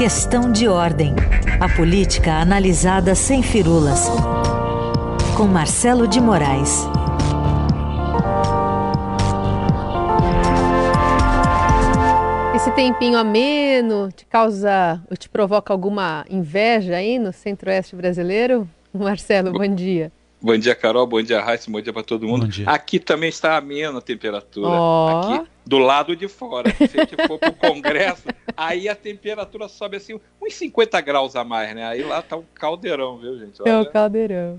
Questão de ordem. A política analisada sem firulas. Com Marcelo de Moraes. Esse tempinho ameno te causa, ou te provoca alguma inveja aí no centro-oeste brasileiro? Marcelo, bom dia. Bom dia, Carol. Bom dia, Raíssa. Bom dia para todo mundo. Aqui também está amena a temperatura. Oh. Aqui, do lado de fora. Se a gente for para o Congresso, aí a temperatura sobe assim uns 50 graus a mais, né? Aí lá tá um caldeirão, viu, gente? Olha. É o caldeirão.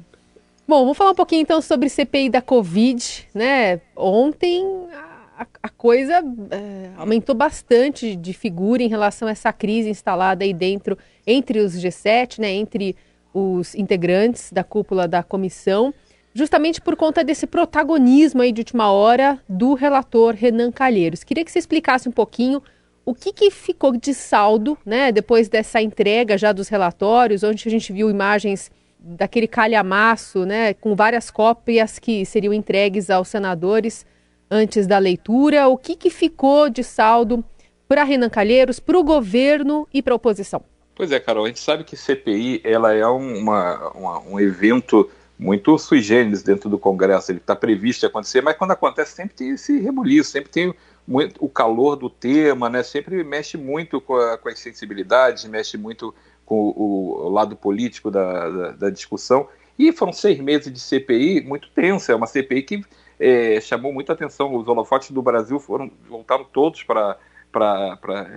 Bom, vamos falar um pouquinho então sobre CPI da Covid, né? Ontem a, a coisa é, aumentou bastante de figura em relação a essa crise instalada aí dentro, entre os G7, né? Entre os integrantes da cúpula da comissão, justamente por conta desse protagonismo aí de última hora do relator Renan Calheiros. Queria que você explicasse um pouquinho o que, que ficou de saldo, né, depois dessa entrega já dos relatórios, onde a gente viu imagens daquele calhamaço, né, com várias cópias que seriam entregues aos senadores antes da leitura. O que, que ficou de saldo para Renan Calheiros, para o governo e para a oposição? Pois é, Carol, a gente sabe que CPI ela é uma, uma, um evento muito sui generis dentro do Congresso, ele está previsto acontecer, mas quando acontece sempre tem esse rebuliço, sempre tem muito, o calor do tema, né? sempre mexe muito com, a, com as sensibilidades, mexe muito com o, o lado político da, da, da, discussão. E foram seis meses de CPI muito tensa, é uma CPI que é, chamou muita atenção. Os holofotes do Brasil foram voltaram todos para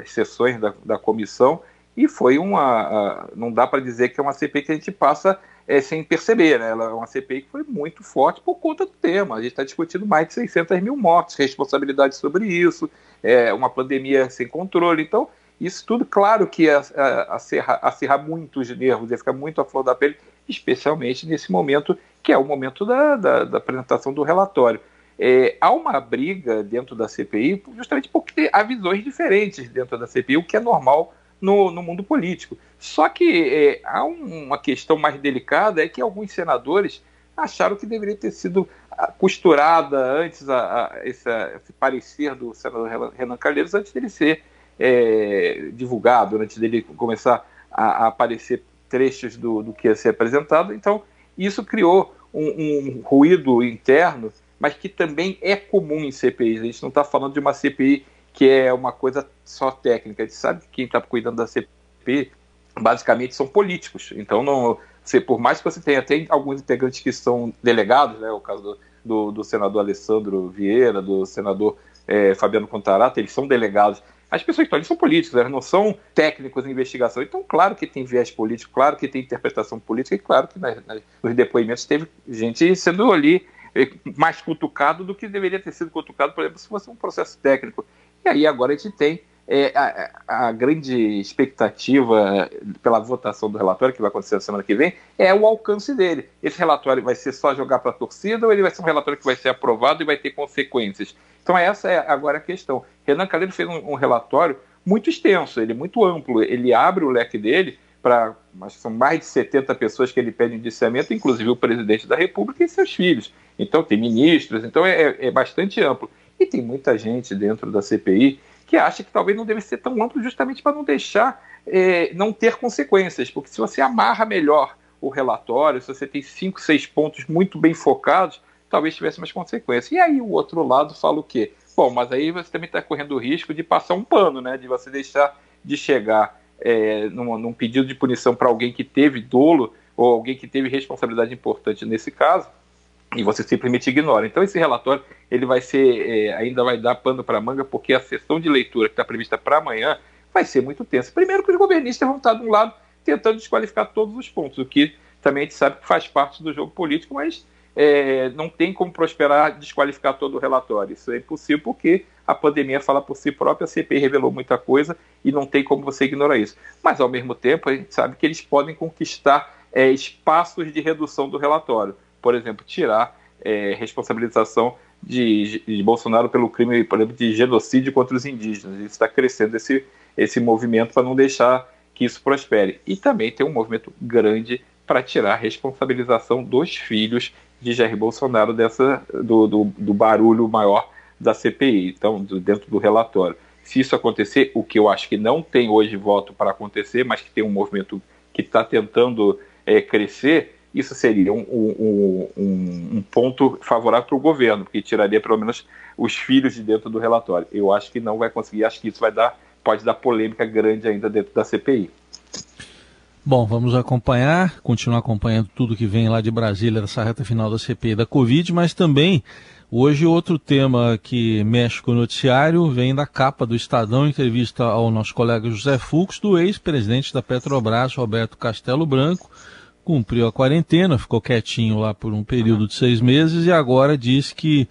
as sessões da, da comissão e foi uma. não dá para dizer que é uma CPI que a gente passa é, sem perceber, né? Ela é uma CPI que foi muito forte por conta do tema. A gente está discutindo mais de 600 mil mortes, responsabilidade sobre isso, é, uma pandemia sem controle. Então, isso tudo, claro que ia acirrar, acirrar muito os nervos, ia ficar muito à flor da pele, especialmente nesse momento, que é o momento da, da, da apresentação do relatório. É, há uma briga dentro da CPI, justamente porque há visões diferentes dentro da CPI, o que é normal no, no mundo político. Só que é, há um, uma questão mais delicada, é que alguns senadores acharam que deveria ter sido ah, costurada antes a, a esse, esse, parecer do senador Renan Calheiros antes dele ser é, divulgado, antes dele começar a, a aparecer trechos do, do, que ia ser apresentado. Então, isso criou um, um, ruído interno, mas que também é comum em CPIs. A gente não está falando de uma CPI que é uma coisa só técnica. A gente sabe que quem está cuidando da CP basicamente são políticos. Então, não, por mais que você tenha tem alguns integrantes que são delegados, né, o caso do, do, do senador Alessandro Vieira, do senador é, Fabiano Contarata, eles são delegados. As pessoas que estão ali são políticos, elas não são técnicos em investigação. Então, claro que tem viés político, claro que tem interpretação política, e claro que nas, nas, nos depoimentos teve gente sendo ali é, mais cutucado do que deveria ter sido cutucado, por exemplo, se fosse um processo técnico. E aí agora a gente tem é, a, a, grande expectativa pela votação do relatório, que vai acontecer na semana que vem, é o alcance dele. Esse relatório vai ser só jogar para a torcida ou ele vai ser um relatório que vai ser aprovado e vai ter consequências? Então, essa é agora a questão. Renan Calheiro fez um, um relatório muito extenso, ele é muito amplo, ele abre o leque dele para. São mais de 70 pessoas que ele pede indiciamento, inclusive o presidente da República e seus filhos. Então, tem ministros, então é, é bastante amplo. E tem muita gente dentro da CPI que acha que talvez não deve ser tão amplo justamente para não deixar, é, não ter consequências, porque se você amarra melhor o relatório, se você tem cinco, seis pontos muito bem focados, talvez tivesse mais consequências. E aí o outro lado fala o quê? Bom, mas aí você também está correndo o risco de passar um pano, né? De você deixar de chegar é, num, num pedido de punição para alguém que teve dolo ou alguém que teve responsabilidade importante nesse caso, e você simplesmente ignora. Então esse relatório ele vai ser é, ainda vai dar pano para manga porque a sessão de leitura que está prevista para amanhã vai ser muito tensa. Primeiro que os governistas vão estar de um lado tentando desqualificar todos os pontos, o que também a gente sabe que faz parte do jogo político, mas é, não tem como prosperar desqualificar todo o relatório. Isso é impossível porque a pandemia fala por si própria, a CPI revelou muita coisa e não tem como você ignorar isso. Mas ao mesmo tempo a gente sabe que eles podem conquistar é, espaços de redução do relatório por exemplo, tirar é, responsabilização de, de, Bolsonaro pelo crime, por exemplo, de genocídio contra os indígenas. Isso está crescendo esse, esse movimento para não deixar que isso prospere. E também tem um movimento grande para tirar a responsabilização dos filhos de Jair Bolsonaro dessa, do, do, do barulho maior da CPI, então, do, dentro do relatório. Se isso acontecer, o que eu acho que não tem hoje voto para acontecer, mas que tem um movimento que está tentando é, crescer, isso seria um, um, um, um ponto favorável para o governo, porque tiraria pelo menos os filhos de dentro do relatório. Eu acho que não vai conseguir, acho que isso vai dar, pode dar polêmica grande ainda dentro da CPI. Bom, vamos acompanhar, continuar acompanhando tudo que vem lá de Brasília nessa reta final da CPI da Covid, mas também hoje outro tema que mexe com o noticiário vem da capa do Estadão, entrevista ao nosso colega José Fux, do ex-presidente da Petrobras, Roberto Castelo Branco, cumpriu a quarentena, ficou quietinho lá por um período de seis meses e agora diz que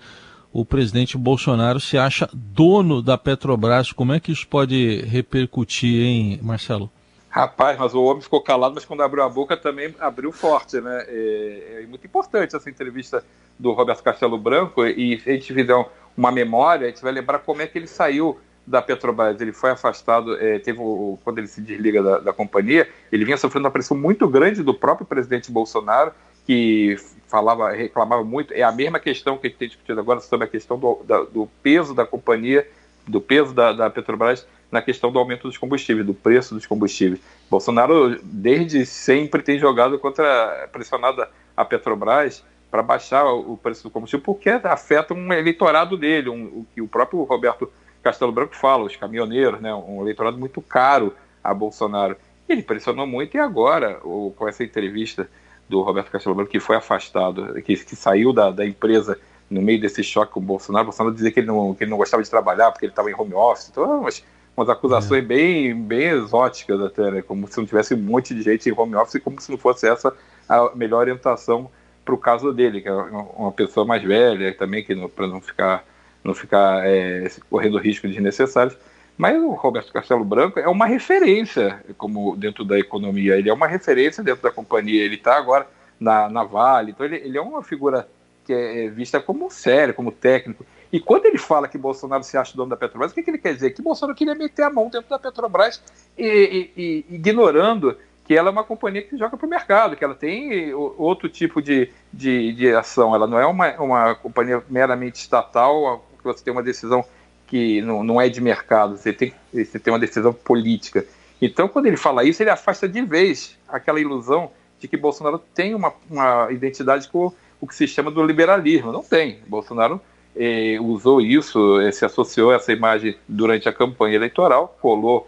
o presidente Bolsonaro se acha dono da Petrobras. Como é que isso pode repercutir, hein, Marcelo? Rapaz, mas o homem ficou calado, mas quando abriu a boca também abriu forte, né? É, é muito importante essa entrevista do Roberto Castelo Branco e se a gente fizer uma memória, a gente vai lembrar como é que ele saiu da Petrobras. Ele foi afastado, é, teve o, quando ele se desliga da, da, companhia, ele vinha sofrendo uma pressão muito grande do próprio presidente Bolsonaro, que falava, reclamava muito. É a mesma questão que a gente tem discutido agora sobre a questão do, da, do peso da companhia, do peso da, da Petrobras na questão do aumento dos combustíveis, do preço dos combustíveis. Bolsonaro, desde sempre, tem jogado contra, pressionado a Petrobras para baixar o preço do combustível, porque afeta um eleitorado dele, um, o que o próprio Roberto Castelo Branco fala, os caminhoneiros, né, um eleitorado muito caro a Bolsonaro. Ele pressionou muito e agora, o, com essa entrevista do Roberto Castelo Branco, que foi afastado, que, que saiu da, da empresa no meio desse choque com o Bolsonaro, o Bolsonaro dizia que ele não, que ele não gostava de trabalhar porque ele estava em home office, então, mas umas acusações é. bem, bem exóticas até, né? Como se não tivesse um monte de gente em home office, como se não fosse essa a melhor orientação para o caso dele, que é uma pessoa mais velha também, que para não ficar, não ficar é, correndo riscos desnecessários. Mas o Roberto Castelo Branco é uma referência como dentro da economia, ele é uma referência dentro da companhia, ele está agora na, na Vale, então ele, ele é uma figura que é, é vista como sério, como técnico. E quando ele fala que Bolsonaro se acha dono da Petrobras, o que, que ele quer dizer? Que Bolsonaro queria meter a mão dentro da Petrobras e, e, e ignorando que ela é uma companhia que joga para o mercado, que ela tem outro tipo de, de, de, ação. Ela não é uma, uma companhia meramente estatal, que você tem uma decisão que não, não é de mercado, você tem, você tem uma decisão política. Então, quando ele fala isso, ele afasta de vez aquela ilusão de que Bolsonaro tem uma, uma identidade com o que se chama do liberalismo. Não tem. Bolsonaro eh, usou isso, eh, se associou a essa imagem durante a campanha eleitoral, colou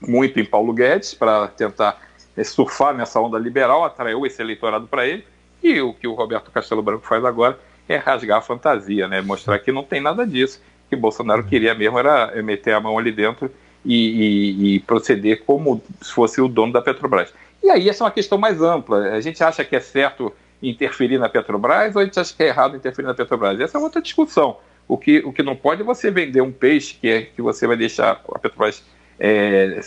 muito em Paulo Guedes para tentar eh, surfar nessa onda liberal, atraiu esse eleitorado para ele, e o que o Roberto Castelo Branco faz agora é rasgar a fantasia, né? mostrar que não tem nada disso, que Bolsonaro uhum. queria mesmo era meter a mão ali dentro e, e, e proceder como se fosse o dono da Petrobras. E aí essa é uma questão mais ampla. A gente acha que é certo interferir na Petrobras ou a gente acha que é errado interferir na Petrobras? Essa é outra discussão. O que, o que não pode é você vender um peixe que, é, que você vai deixar a Petrobras é,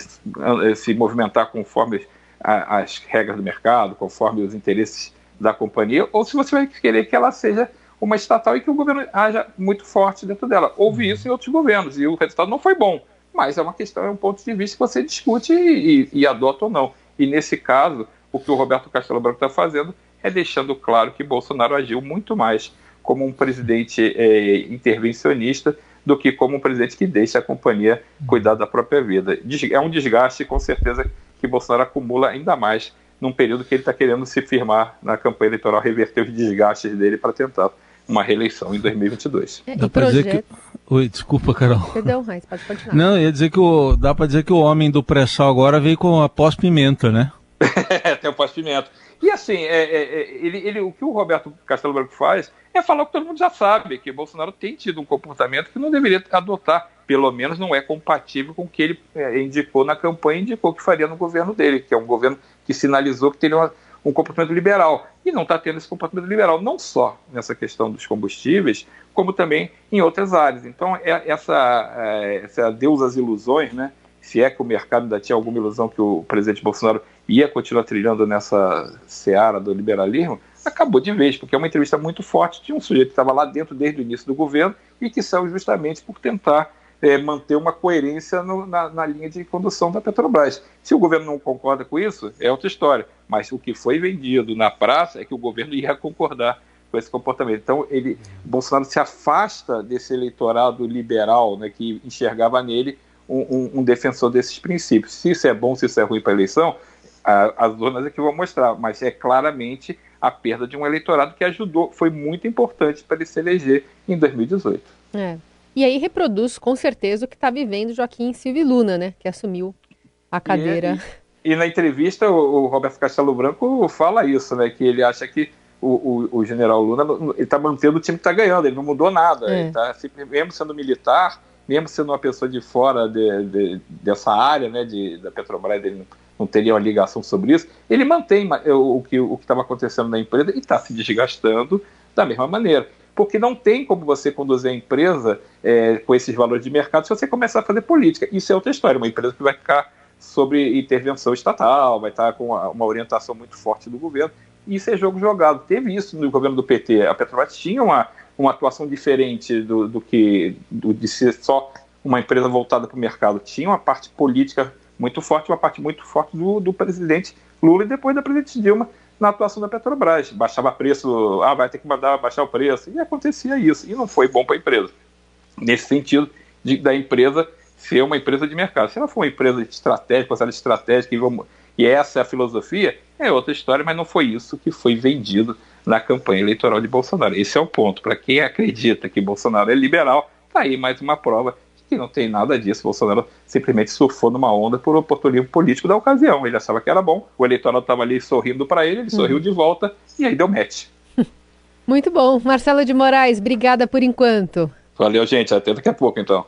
se movimentar conforme a, as regras do mercado, conforme os interesses da companhia, ou se você vai querer que ela seja uma estatal e que o governo haja muito forte dentro dela. Houve isso em outros governos e o resultado não foi bom, mas é uma questão, é um ponto de vista que você discute e, e, e adota ou não. E nesse caso, o que o Roberto Castelo Branco está fazendo é deixando claro que Bolsonaro agiu muito mais como um presidente é, intervencionista do que como um presidente que deixa a companhia cuidar da própria vida. É um desgaste, com certeza, que Bolsonaro acumula ainda mais num período que ele está querendo se firmar na campanha eleitoral, reverter os desgastes dele para tentar uma reeleição em 2022. É, dá para dizer que... Oi, desculpa, Carol. Perdão, Raiz, pode continuar. Não, ia dizer que o... dá para dizer que o homem do pré-sal agora veio com a pós-pimenta, né? Tem o pós-pimenta. E assim, é, é, é, ele, ele, o que o Roberto Castelo Branco faz é falar o que todo mundo já sabe, que Bolsonaro tem tido um comportamento que não deveria adotar, pelo menos não é compatível com o que ele é, indicou na campanha, indicou que faria no governo dele, que é um governo que sinalizou que teria uma, um comportamento liberal. E não está tendo esse comportamento liberal, não só nessa questão dos combustíveis, como também em outras áreas. Então, é, essa, é, essa Deus às ilusões, né? se é que o mercado ainda tinha alguma ilusão que o presidente Bolsonaro ia continuar trilhando nessa seara do liberalismo, acabou de vez, porque é uma entrevista muito forte de um sujeito que estava lá dentro desde o início do governo e que saiu justamente por tentar é, manter uma coerência no, na, na, linha de condução da Petrobras. Se o governo não concorda com isso, é outra história. Mas o que foi vendido na praça é que o governo ia concordar com esse comportamento. Então, ele, Bolsonaro se afasta desse eleitorado liberal né, que enxergava nele um, um, um defensor desses princípios. Se isso é bom, se isso é ruim para a eleição, as urnas é que vão mostrar, mas é claramente a perda de um eleitorado que ajudou, foi muito importante para ele se eleger em 2018. É. E aí reproduz com certeza o que está vivendo Joaquim Silvio Luna, né, que assumiu a cadeira. E, e, e na entrevista o, o, Roberto Castelo Branco fala isso, né, que ele acha que o, o, o general Luna está mantendo o time que está ganhando, ele não mudou nada, é. ele tá, mesmo sendo militar, mesmo sendo uma pessoa de fora de, de, dessa área, né, de, da Petrobras, ele não não teria uma ligação sobre isso, ele mantém o que o estava acontecendo na empresa e está se desgastando da mesma maneira. Porque não tem como você conduzir a empresa é, com esses valores de mercado se você começar a fazer política. Isso é outra história, uma empresa que vai ficar sobre intervenção estatal, vai estar com uma orientação muito forte do governo. Isso é jogo jogado. Teve isso no governo do PT. A Petrobras tinha uma, uma atuação diferente do, do que do, de ser só uma empresa voltada para o mercado. Tinha uma parte política muito forte, uma parte muito forte do, do presidente Lula e depois da presidente Dilma na atuação da Petrobras. Baixava preço, ah, vai ter que mandar baixar o preço. E acontecia isso. E não foi bom para a empresa. Nesse sentido, de, da empresa ser uma empresa de mercado. Se ela for uma empresa estratégica, considerada estratégica, e essa é a filosofia, é outra história, mas não foi isso que foi vendido na campanha eleitoral de Bolsonaro. Esse é o ponto. Para quem acredita que Bolsonaro é liberal, está aí mais uma prova que não tem nada disso. Bolsonaro simplesmente surfou numa onda por oportunismo político da ocasião. Ele achava que era bom, o eleitorado estava ali sorrindo para ele, ele sorriu uhum. de volta e aí deu match. Muito bom. Marcelo de Moraes, obrigada por enquanto. Valeu, gente. Até daqui a pouco, então.